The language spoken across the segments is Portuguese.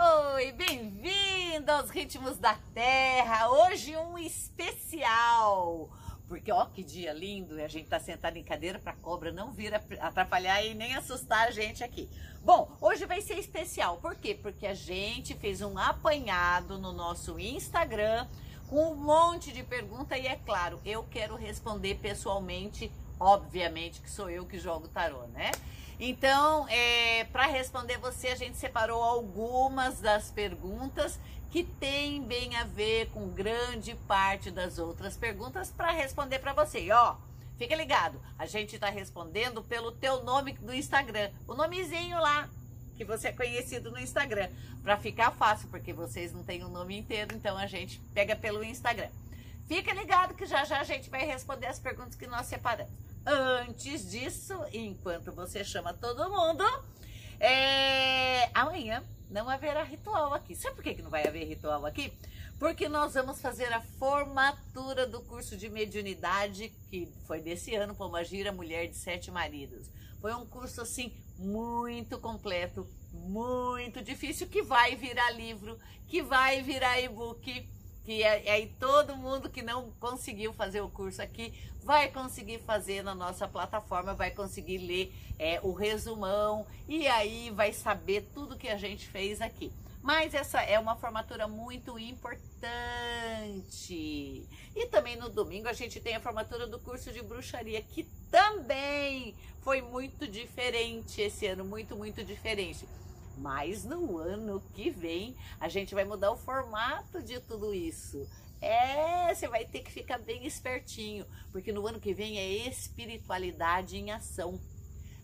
Oi, bem-vindo aos Ritmos da Terra. Hoje um especial. Porque ó que dia lindo, e a gente tá sentado em cadeira para cobra não vir atrapalhar e nem assustar a gente aqui. Bom, hoje vai ser especial. Por quê? Porque a gente fez um apanhado no nosso Instagram com um monte de pergunta e é claro, eu quero responder pessoalmente, obviamente que sou eu que jogo tarô, né? Então, é, para responder você, a gente separou algumas das perguntas que tem bem a ver com grande parte das outras perguntas para responder para você. E, ó, fica ligado, a gente está respondendo pelo teu nome do Instagram, o nomezinho lá que você é conhecido no Instagram, para ficar fácil, porque vocês não têm o nome inteiro, então a gente pega pelo Instagram. Fica ligado que já já a gente vai responder as perguntas que nós separamos. Antes disso, enquanto você chama todo mundo, é... amanhã não haverá ritual aqui. Sabe por que não vai haver ritual aqui? Porque nós vamos fazer a formatura do curso de mediunidade que foi desse ano, Pomagira Mulher de Sete Maridos. Foi um curso assim muito completo, muito difícil, que vai virar livro, que vai virar e-book que aí todo mundo que não conseguiu fazer o curso aqui vai conseguir fazer na nossa plataforma, vai conseguir ler é, o resumão e aí vai saber tudo que a gente fez aqui. Mas essa é uma formatura muito importante. E também no domingo a gente tem a formatura do curso de bruxaria, que também foi muito diferente esse ano, muito, muito diferente. Mas no ano que vem a gente vai mudar o formato de tudo isso. É, você vai ter que ficar bem espertinho, porque no ano que vem é espiritualidade em ação.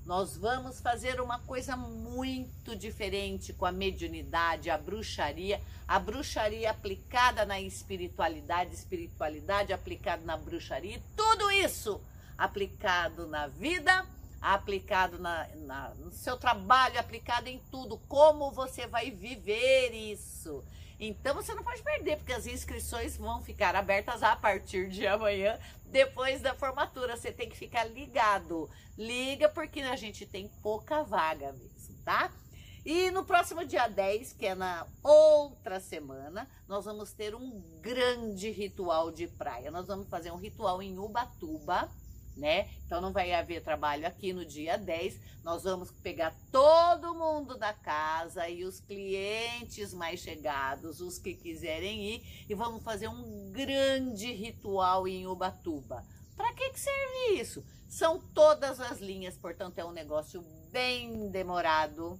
Nós vamos fazer uma coisa muito diferente com a mediunidade, a bruxaria, a bruxaria aplicada na espiritualidade, espiritualidade aplicada na bruxaria, tudo isso aplicado na vida aplicado na, na, no seu trabalho, aplicado em tudo, como você vai viver isso. Então você não pode perder, porque as inscrições vão ficar abertas a partir de amanhã, depois da formatura. Você tem que ficar ligado. Liga, porque a gente tem pouca vaga mesmo, tá? E no próximo dia 10, que é na outra semana, nós vamos ter um grande ritual de praia. Nós vamos fazer um ritual em Ubatuba né? Então não vai haver trabalho aqui no dia 10. Nós vamos pegar todo mundo da casa e os clientes mais chegados, os que quiserem ir, e vamos fazer um grande ritual em Ubatuba. Para que, que serve isso? São todas as linhas, portanto é um negócio bem demorado.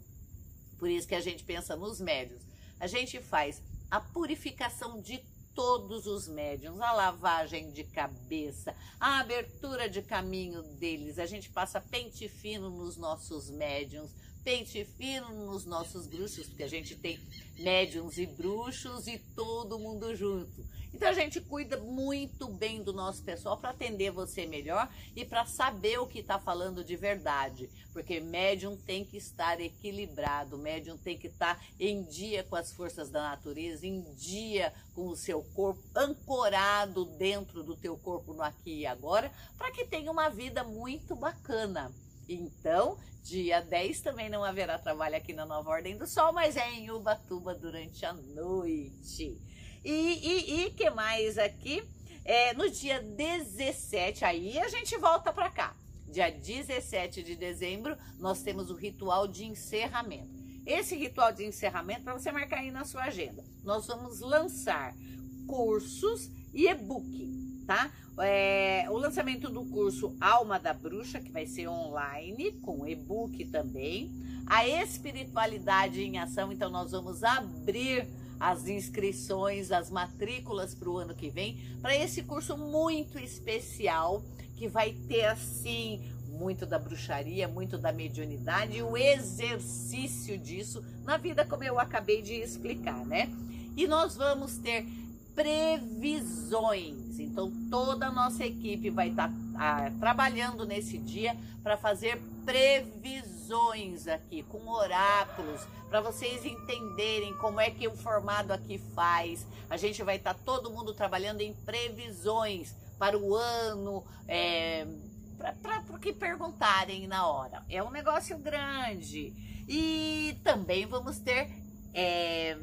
Por isso que a gente pensa nos médios. A gente faz a purificação de todos os médiums, a lavagem de cabeça, a abertura de caminho deles. A gente passa pente fino nos nossos médiums, pente fino nos nossos bruxos, porque a gente tem médiums e bruxos e todo mundo junto. Então a gente cuida muito bem do nosso pessoal para atender você melhor e para saber o que está falando de verdade. Porque médium tem que estar equilibrado, médium tem que estar tá em dia com as forças da natureza, em dia com o seu corpo, ancorado dentro do teu corpo no aqui e agora, para que tenha uma vida muito bacana. Então, dia 10 também não haverá trabalho aqui na Nova Ordem do Sol, mas é em Ubatuba durante a noite. E, e, e que mais aqui? É, no dia 17, aí a gente volta para cá. Dia 17 de dezembro, nós temos o ritual de encerramento. Esse ritual de encerramento, para você marcar aí na sua agenda, nós vamos lançar cursos e e-book, tá? É, o lançamento do curso Alma da Bruxa, que vai ser online, com e-book também. A espiritualidade em ação, então nós vamos abrir as inscrições, as matrículas para o ano que vem, para esse curso muito especial que vai ter assim muito da bruxaria, muito da mediunidade e o exercício disso na vida, como eu acabei de explicar, né? E nós vamos ter previsões. Então, toda a nossa equipe vai estar tá, ah, trabalhando nesse dia para fazer previsões aqui, com oráculos, para vocês entenderem como é que o formado aqui faz. A gente vai estar tá todo mundo trabalhando em previsões para o ano, é, para o que perguntarem na hora. É um negócio grande. E também vamos ter é,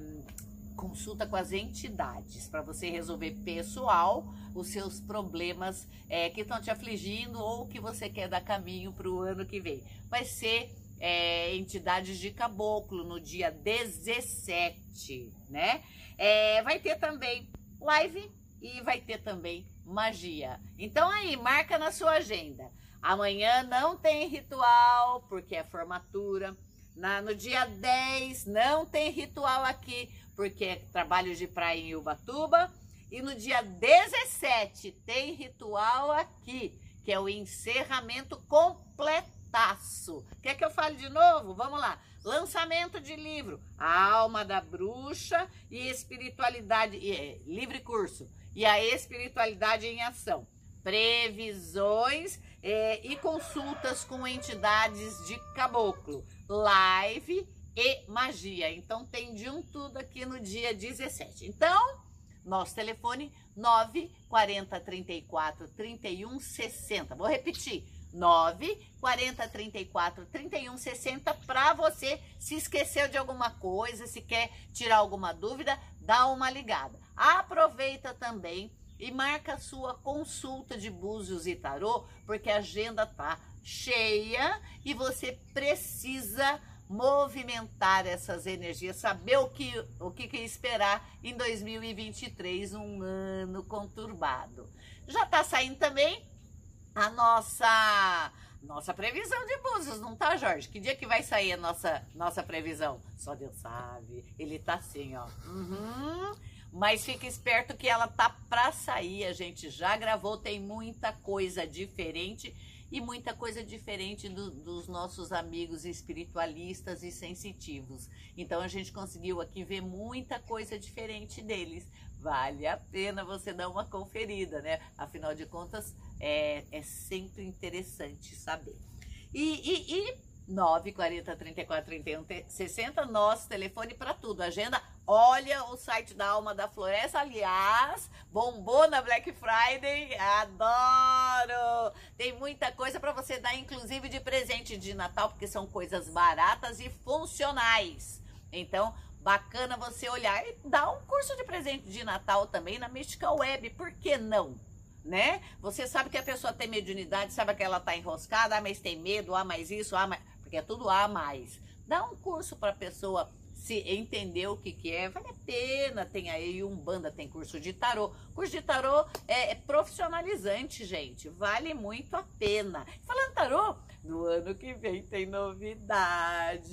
consulta com as entidades para você resolver pessoal os seus problemas é, que estão te afligindo ou que você quer dar caminho para o ano que vem. Vai ser é, entidades de caboclo no dia 17, né? É, vai ter também live e vai ter também magia. Então aí, marca na sua agenda. Amanhã não tem ritual, porque é formatura. Na, no dia 10 não tem ritual aqui, porque é trabalho de praia em Ubatuba. E no dia 17 tem ritual aqui, que é o encerramento completaço. Quer que eu fale de novo? Vamos lá. Lançamento de livro, A Alma da Bruxa e Espiritualidade, é, livre curso, e a Espiritualidade em Ação. Previsões é, e consultas com entidades de caboclo, live e magia. Então tem de um tudo aqui no dia 17. Então, nosso telefone 940 34 31 60. Vou repetir. 9 40 34 31 60 para você se esqueceu de alguma coisa, se quer tirar alguma dúvida, dá uma ligada. Aproveita também e marca sua consulta de búzios e tarô, porque a agenda tá cheia e você precisa movimentar essas energias, saber o que, o que esperar em 2023, um ano conturbado. Já está saindo também a nossa nossa previsão de búzios, não tá, Jorge? Que dia que vai sair a nossa, nossa previsão? Só Deus sabe. Ele tá assim, ó. Uhum. Mas fica esperto que ela tá pra sair. A gente já gravou, tem muita coisa diferente e muita coisa diferente do, dos nossos amigos espiritualistas e sensitivos. Então a gente conseguiu aqui ver muita coisa diferente deles. Vale a pena você dar uma conferida, né? Afinal de contas, é, é sempre interessante saber. E, e, e 940 34 31 60, nosso telefone para tudo. Agenda, olha o site da Alma da Floresta, aliás, bombou na Black Friday, adoro! Tem muita coisa para você dar, inclusive de presente de Natal, porque são coisas baratas e funcionais. Então, bacana você olhar e dar um curso de presente de Natal também na Mystical Web, por que não? Né? Você sabe que a pessoa tem mediunidade, sabe que ela tá enroscada, ah, mas tem medo, ah, mais isso, ah, mais porque é tudo A mais. Dá um curso para a pessoa se entender o que, que é, vale a pena. Tem aí um banda, tem curso de tarô. Curso de tarô é, é profissionalizante, gente. Vale muito a pena. Falando tarô, no ano que vem tem novidades.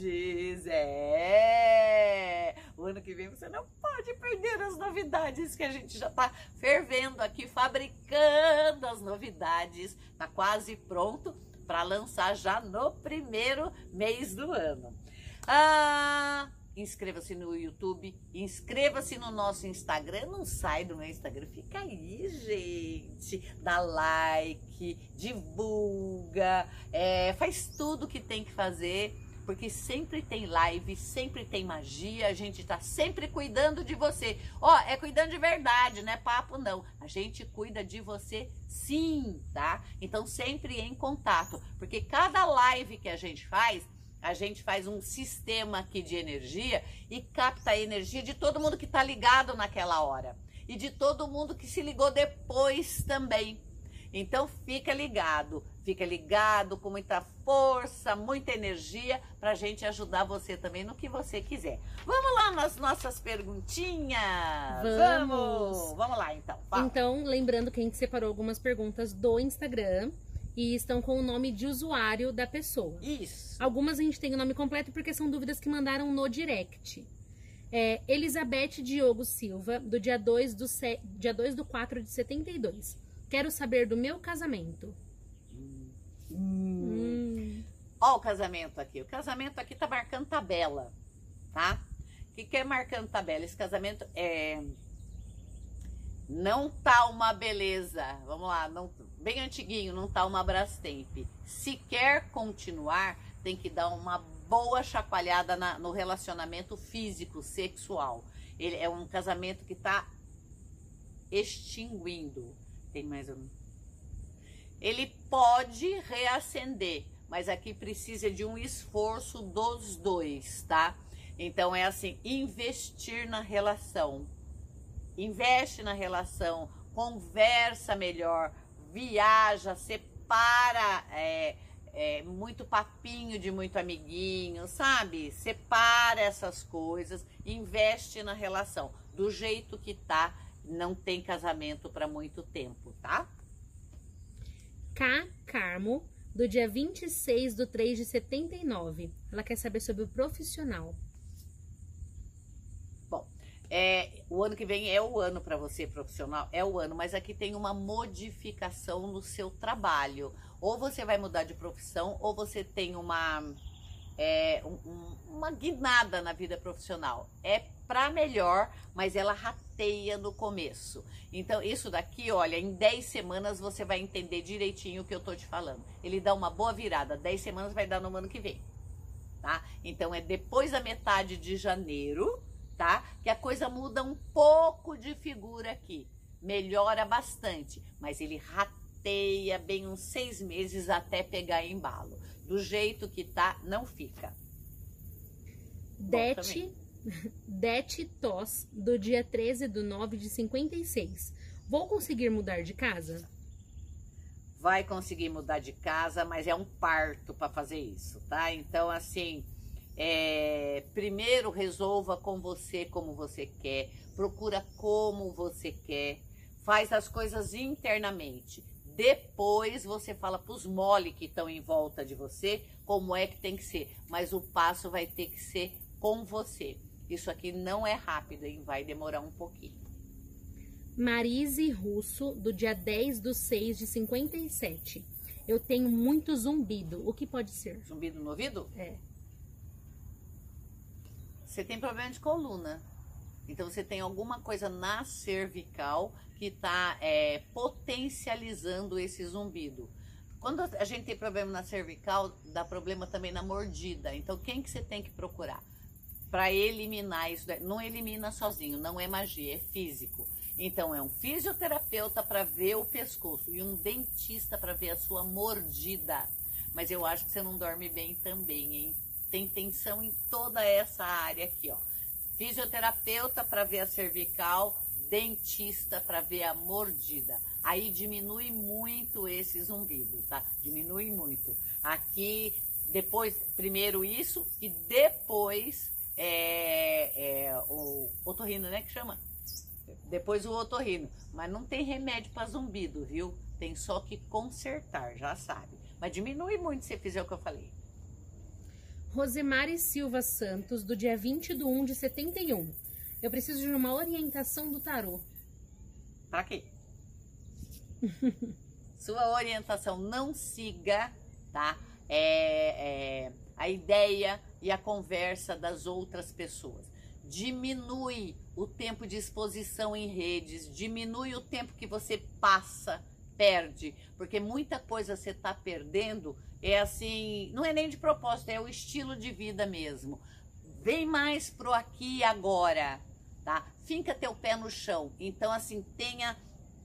É! O ano que vem você não pode perder as novidades que a gente já está fervendo aqui, fabricando as novidades. Tá quase pronto para lançar já no primeiro mês do ano. Ah, inscreva-se no YouTube, inscreva-se no nosso Instagram, não sai do meu Instagram, fica aí, gente. Dá like, divulga, é, faz tudo que tem que fazer porque sempre tem live, sempre tem magia, a gente tá sempre cuidando de você. Ó, é cuidando de verdade, não é papo não. A gente cuida de você sim, tá? Então sempre em contato, porque cada live que a gente faz, a gente faz um sistema aqui de energia e capta a energia de todo mundo que tá ligado naquela hora e de todo mundo que se ligou depois também. Então fica ligado, fica ligado com muita força, muita energia para a gente ajudar você também no que você quiser. Vamos lá nas nossas perguntinhas? Vamos! Vamos, Vamos lá então. Fala. Então, lembrando que a gente separou algumas perguntas do Instagram e estão com o nome de usuário da pessoa. Isso. Algumas a gente tem o nome completo porque são dúvidas que mandaram no direct. É, Elizabeth Diogo Silva, do dia 2 do, dia 2 do 4 de 72. Quero saber do meu casamento. Hum. Hum. Ó o casamento aqui. O casamento aqui tá marcando tabela, tá? O que, que é marcando tabela? Esse casamento é... Não tá uma beleza. Vamos lá, não, bem antiguinho, não tá uma Brastemp. Se quer continuar, tem que dar uma boa chacoalhada na, no relacionamento físico, sexual. Ele é um casamento que tá extinguindo tem mais um. Ele pode reacender, mas aqui precisa de um esforço dos dois, tá? Então é assim, investir na relação. Investe na relação, conversa melhor, viaja, separa é, é, muito papinho de muito amiguinho, sabe? Separa essas coisas, investe na relação. Do jeito que tá, não tem casamento para muito tempo, tá? K. Carmo, do dia 26 do 3 de 79. Ela quer saber sobre o profissional. Bom, é, o ano que vem é o ano para você profissional, é o ano, mas aqui tem uma modificação no seu trabalho. Ou você vai mudar de profissão, ou você tem uma, é, um, uma guinada na vida profissional. É para melhor, mas ela rateia no começo. Então, isso daqui, olha, em 10 semanas você vai entender direitinho o que eu tô te falando. Ele dá uma boa virada, 10 semanas vai dar no ano que vem. Tá? Então é depois da metade de janeiro, tá? Que a coisa muda um pouco de figura aqui. Melhora bastante, mas ele rateia bem uns seis meses até pegar embalo. Do jeito que tá, não fica. Dete Dete Tos, do dia 13 do 9 de 56. Vou conseguir mudar de casa? Vai conseguir mudar de casa, mas é um parto para fazer isso, tá? Então, assim, é, primeiro resolva com você como você quer, procura como você quer, faz as coisas internamente. Depois você fala para os mole que estão em volta de você como é que tem que ser, mas o passo vai ter que ser com você. Isso aqui não é rápido, hein? Vai demorar um pouquinho. Marise Russo, do dia 10 do 6 de 57. Eu tenho muito zumbido. O que pode ser? Zumbido no ouvido? É. Você tem problema de coluna. Então você tem alguma coisa na cervical que está é, potencializando esse zumbido. Quando a gente tem problema na cervical, dá problema também na mordida. Então quem que você tem que procurar? para eliminar isso. Não elimina sozinho, não é magia, é físico. Então é um fisioterapeuta para ver o pescoço e um dentista para ver a sua mordida. Mas eu acho que você não dorme bem também, hein? Tem tensão em toda essa área aqui, ó. Fisioterapeuta para ver a cervical, dentista para ver a mordida. Aí diminui muito esse zumbido, tá? Diminui muito. Aqui, depois, primeiro isso e depois é, é, o otorrino, né, que chama? Depois o otorrino. Mas não tem remédio para zumbido, viu? Tem só que consertar, já sabe. Mas diminui muito se fizer o que eu falei. Rosemary Silva Santos, do dia 20 de 1 de 71. Eu preciso de uma orientação do tarô. Pra quê? Sua orientação não siga, tá? É, é, a ideia e a conversa das outras pessoas. Diminui o tempo de exposição em redes, diminui o tempo que você passa, perde, porque muita coisa você está perdendo. É assim, não é nem de propósito, é o estilo de vida mesmo. Vem mais pro aqui e agora, tá? Finca teu pé no chão. Então, assim, tenha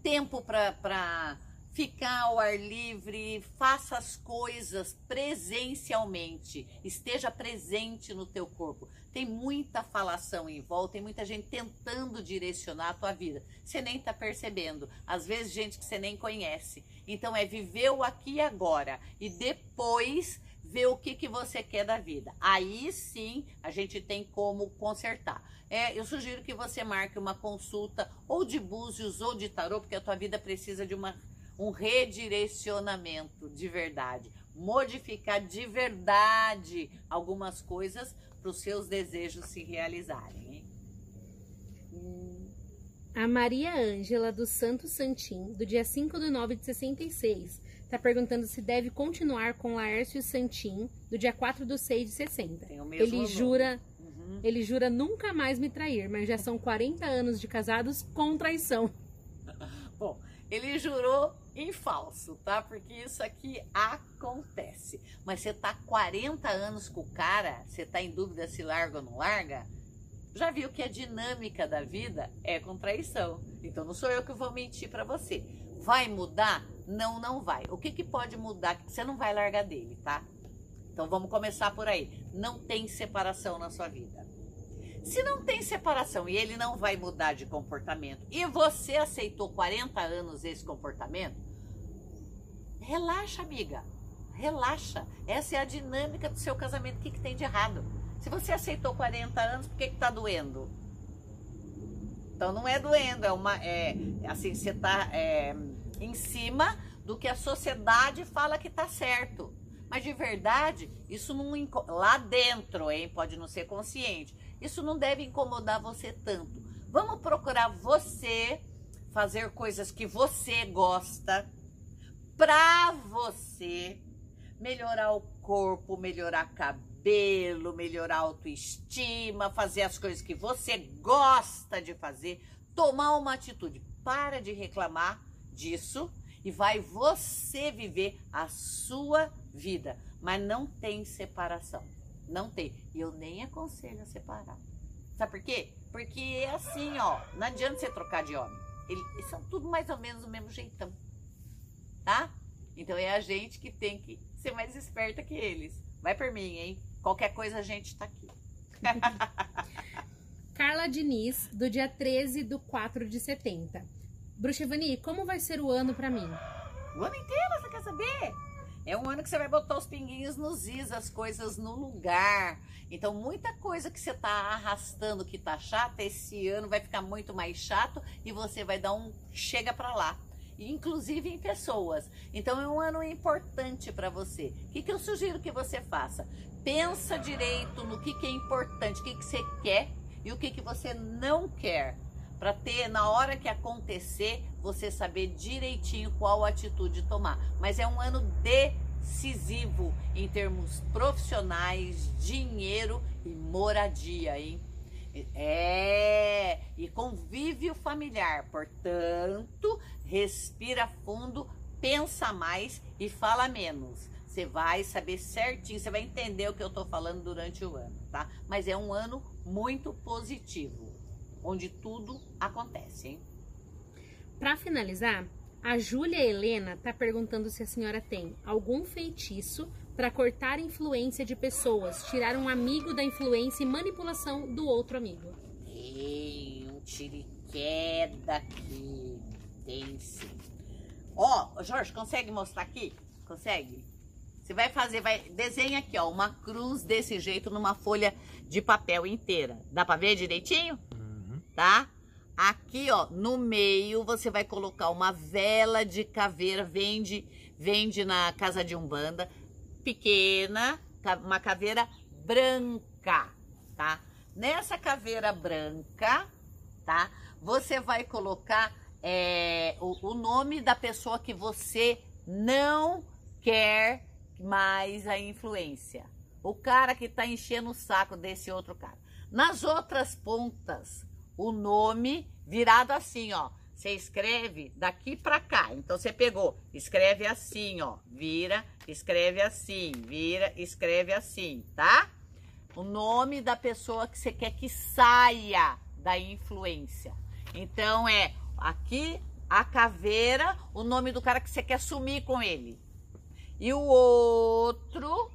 tempo para ficar ao ar livre, faça as coisas presencialmente, esteja presente no teu corpo. Tem muita falação em volta, tem muita gente tentando direcionar a tua vida. Você nem está percebendo. Às vezes, gente que você nem conhece. Então, é viver o aqui e agora. E depois ver o que, que você quer da vida. Aí sim a gente tem como consertar. É, eu sugiro que você marque uma consulta ou de búzios ou de tarô, porque a tua vida precisa de uma um redirecionamento de verdade, modificar de verdade algumas coisas para os seus desejos se realizarem. A Maria Ângela do Santo Santim, do dia 5 de 9 de 66, está perguntando se deve continuar com Laércio Santim, do dia 4 de 6 de 60. ele nome. jura uhum. ele jura nunca mais me trair, mas já são 40 anos de casados com traição. Bom, ele jurou em falso, tá? Porque isso aqui acontece. Mas você tá 40 anos com o cara, você tá em dúvida se larga ou não larga? Já viu que a dinâmica da vida é com traição. Então não sou eu que vou mentir para você. Vai mudar? Não, não vai. O que, que pode mudar? Você não vai largar dele, tá? Então vamos começar por aí. Não tem separação na sua vida. Se não tem separação e ele não vai mudar de comportamento e você aceitou 40 anos esse comportamento, relaxa, amiga. Relaxa. Essa é a dinâmica do seu casamento. O que, que tem de errado? Se você aceitou 40 anos, por que, que tá doendo? Então não é doendo, é uma. É, assim, você tá é, em cima do que a sociedade fala que tá certo. Mas de verdade, isso não lá dentro, hein? Pode não ser consciente. Isso não deve incomodar você tanto. Vamos procurar você fazer coisas que você gosta para você melhorar o corpo, melhorar cabelo, melhorar a autoestima, fazer as coisas que você gosta de fazer, tomar uma atitude. Para de reclamar disso e vai você viver a sua vida. Mas não tem separação. Não tem. E eu nem aconselho a separar. Sabe por quê? Porque é assim, ó. Não adianta você trocar de homem. Eles são tudo mais ou menos do mesmo jeitão. Tá? Então é a gente que tem que ser mais esperta que eles. Vai por mim, hein? Qualquer coisa a gente tá aqui. Carla Diniz, do dia 13 do 4 de 70. Bruxevani, como vai ser o ano para mim? O ano inteiro, você quer saber? É um ano que você vai botar os pinguinhos nos is, as coisas no lugar. Então, muita coisa que você tá arrastando que tá chata, esse ano vai ficar muito mais chato e você vai dar um chega para lá inclusive em pessoas. Então é um ano importante para você. O que, que eu sugiro que você faça? Pensa direito no que, que é importante, o que, que você quer e o que, que você não quer. Para ter, na hora que acontecer, você saber direitinho qual atitude tomar. Mas é um ano decisivo em termos profissionais, dinheiro e moradia, hein? É, e convívio familiar. Portanto, respira fundo, pensa mais e fala menos. Você vai saber certinho, você vai entender o que eu tô falando durante o ano, tá? Mas é um ano muito positivo, onde tudo acontece, hein? Para finalizar, a Júlia Helena tá perguntando se a senhora tem algum feitiço para cortar a influência de pessoas, tirar um amigo da influência e manipulação do outro amigo. Tem um tiriqueda aqui. Tem sim. Ó, oh, Jorge, consegue mostrar aqui? Consegue? Você vai fazer, vai desenha aqui, ó, uma cruz desse jeito numa folha de papel inteira. Dá para ver direitinho? Tá? Aqui, ó, no meio você vai colocar uma vela de caveira, vende, vende na casa de umbanda pequena, uma caveira branca, tá? Nessa caveira branca, tá? Você vai colocar é, o, o nome da pessoa que você não quer mais a influência. O cara que tá enchendo o saco desse outro cara. Nas outras pontas, o nome virado assim, ó. Você escreve daqui para cá. Então você pegou, escreve assim, ó, vira, escreve assim, vira, escreve assim, tá? O nome da pessoa que você quer que saia da influência. Então é aqui a caveira, o nome do cara que você quer sumir com ele. E o outro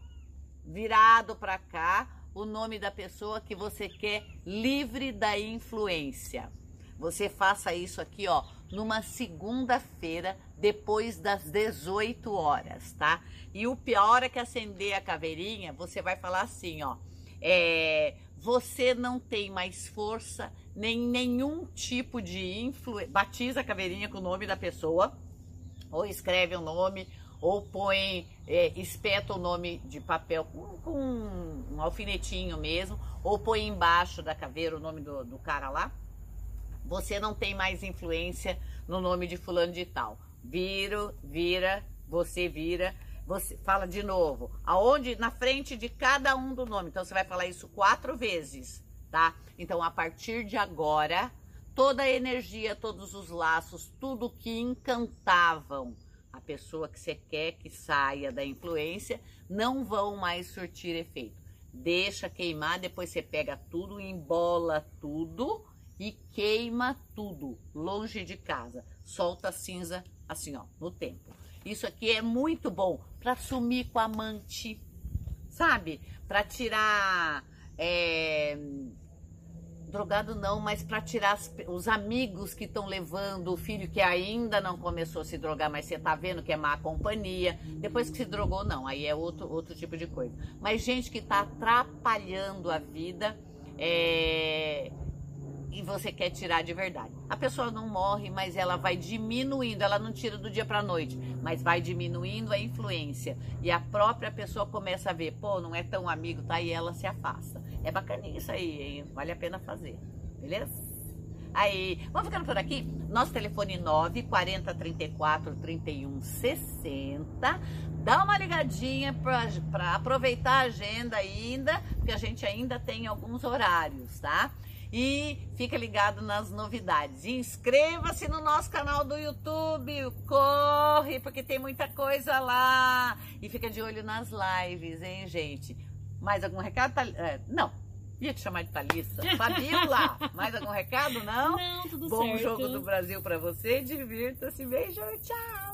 virado para cá, o nome da pessoa que você quer livre da influência. Você faça isso aqui, ó, numa segunda-feira, depois das 18 horas, tá? E o pior é que acender a caveirinha, você vai falar assim, ó. É, você não tem mais força, nem nenhum tipo de influência. Batiza a caveirinha com o nome da pessoa, ou escreve o nome, ou põe, é, espeta o nome de papel com, com um alfinetinho mesmo, ou põe embaixo da caveira o nome do, do cara lá você não tem mais influência no nome de fulano de tal. Viro, vira, você vira, você fala de novo. Aonde? Na frente de cada um do nome. Então você vai falar isso quatro vezes, tá? Então a partir de agora, toda a energia, todos os laços, tudo que encantavam pessoa que você quer que saia da influência, não vão mais surtir efeito. Deixa queimar, depois você pega tudo, embola tudo e queima tudo longe de casa. Solta a cinza assim, ó, no tempo. Isso aqui é muito bom para sumir com amante, sabe? Para tirar é, drogado não, mas para tirar as- os amigos que estão levando o filho que ainda não começou a se drogar, mas você tá vendo que é má companhia. Depois que se drogou, não, aí é outro, outro tipo de coisa. Mas gente que tá atrapalhando a vida é, e você quer tirar de verdade. A pessoa não morre, mas ela vai diminuindo, ela não tira do dia para noite, mas vai diminuindo a influência. E a própria pessoa começa a ver, pô, não é tão amigo, tá? E ela se afasta. É bacaninha isso aí, hein? Vale a pena fazer. Beleza? Aí, vamos ficando por aqui? Nosso telefone 9 40 34 31 60. Dá uma ligadinha para aproveitar a agenda ainda, porque a gente ainda tem alguns horários, tá? E fica ligado nas novidades. Inscreva-se no nosso canal do YouTube, corre, porque tem muita coisa lá. E fica de olho nas lives, hein, gente? Mais algum recado? É, não, ia te chamar de Thalissa. Fabiola, mais algum recado? Não? Não, tudo Bom certo. jogo do Brasil pra você. Divirta-se. Beijo, tchau.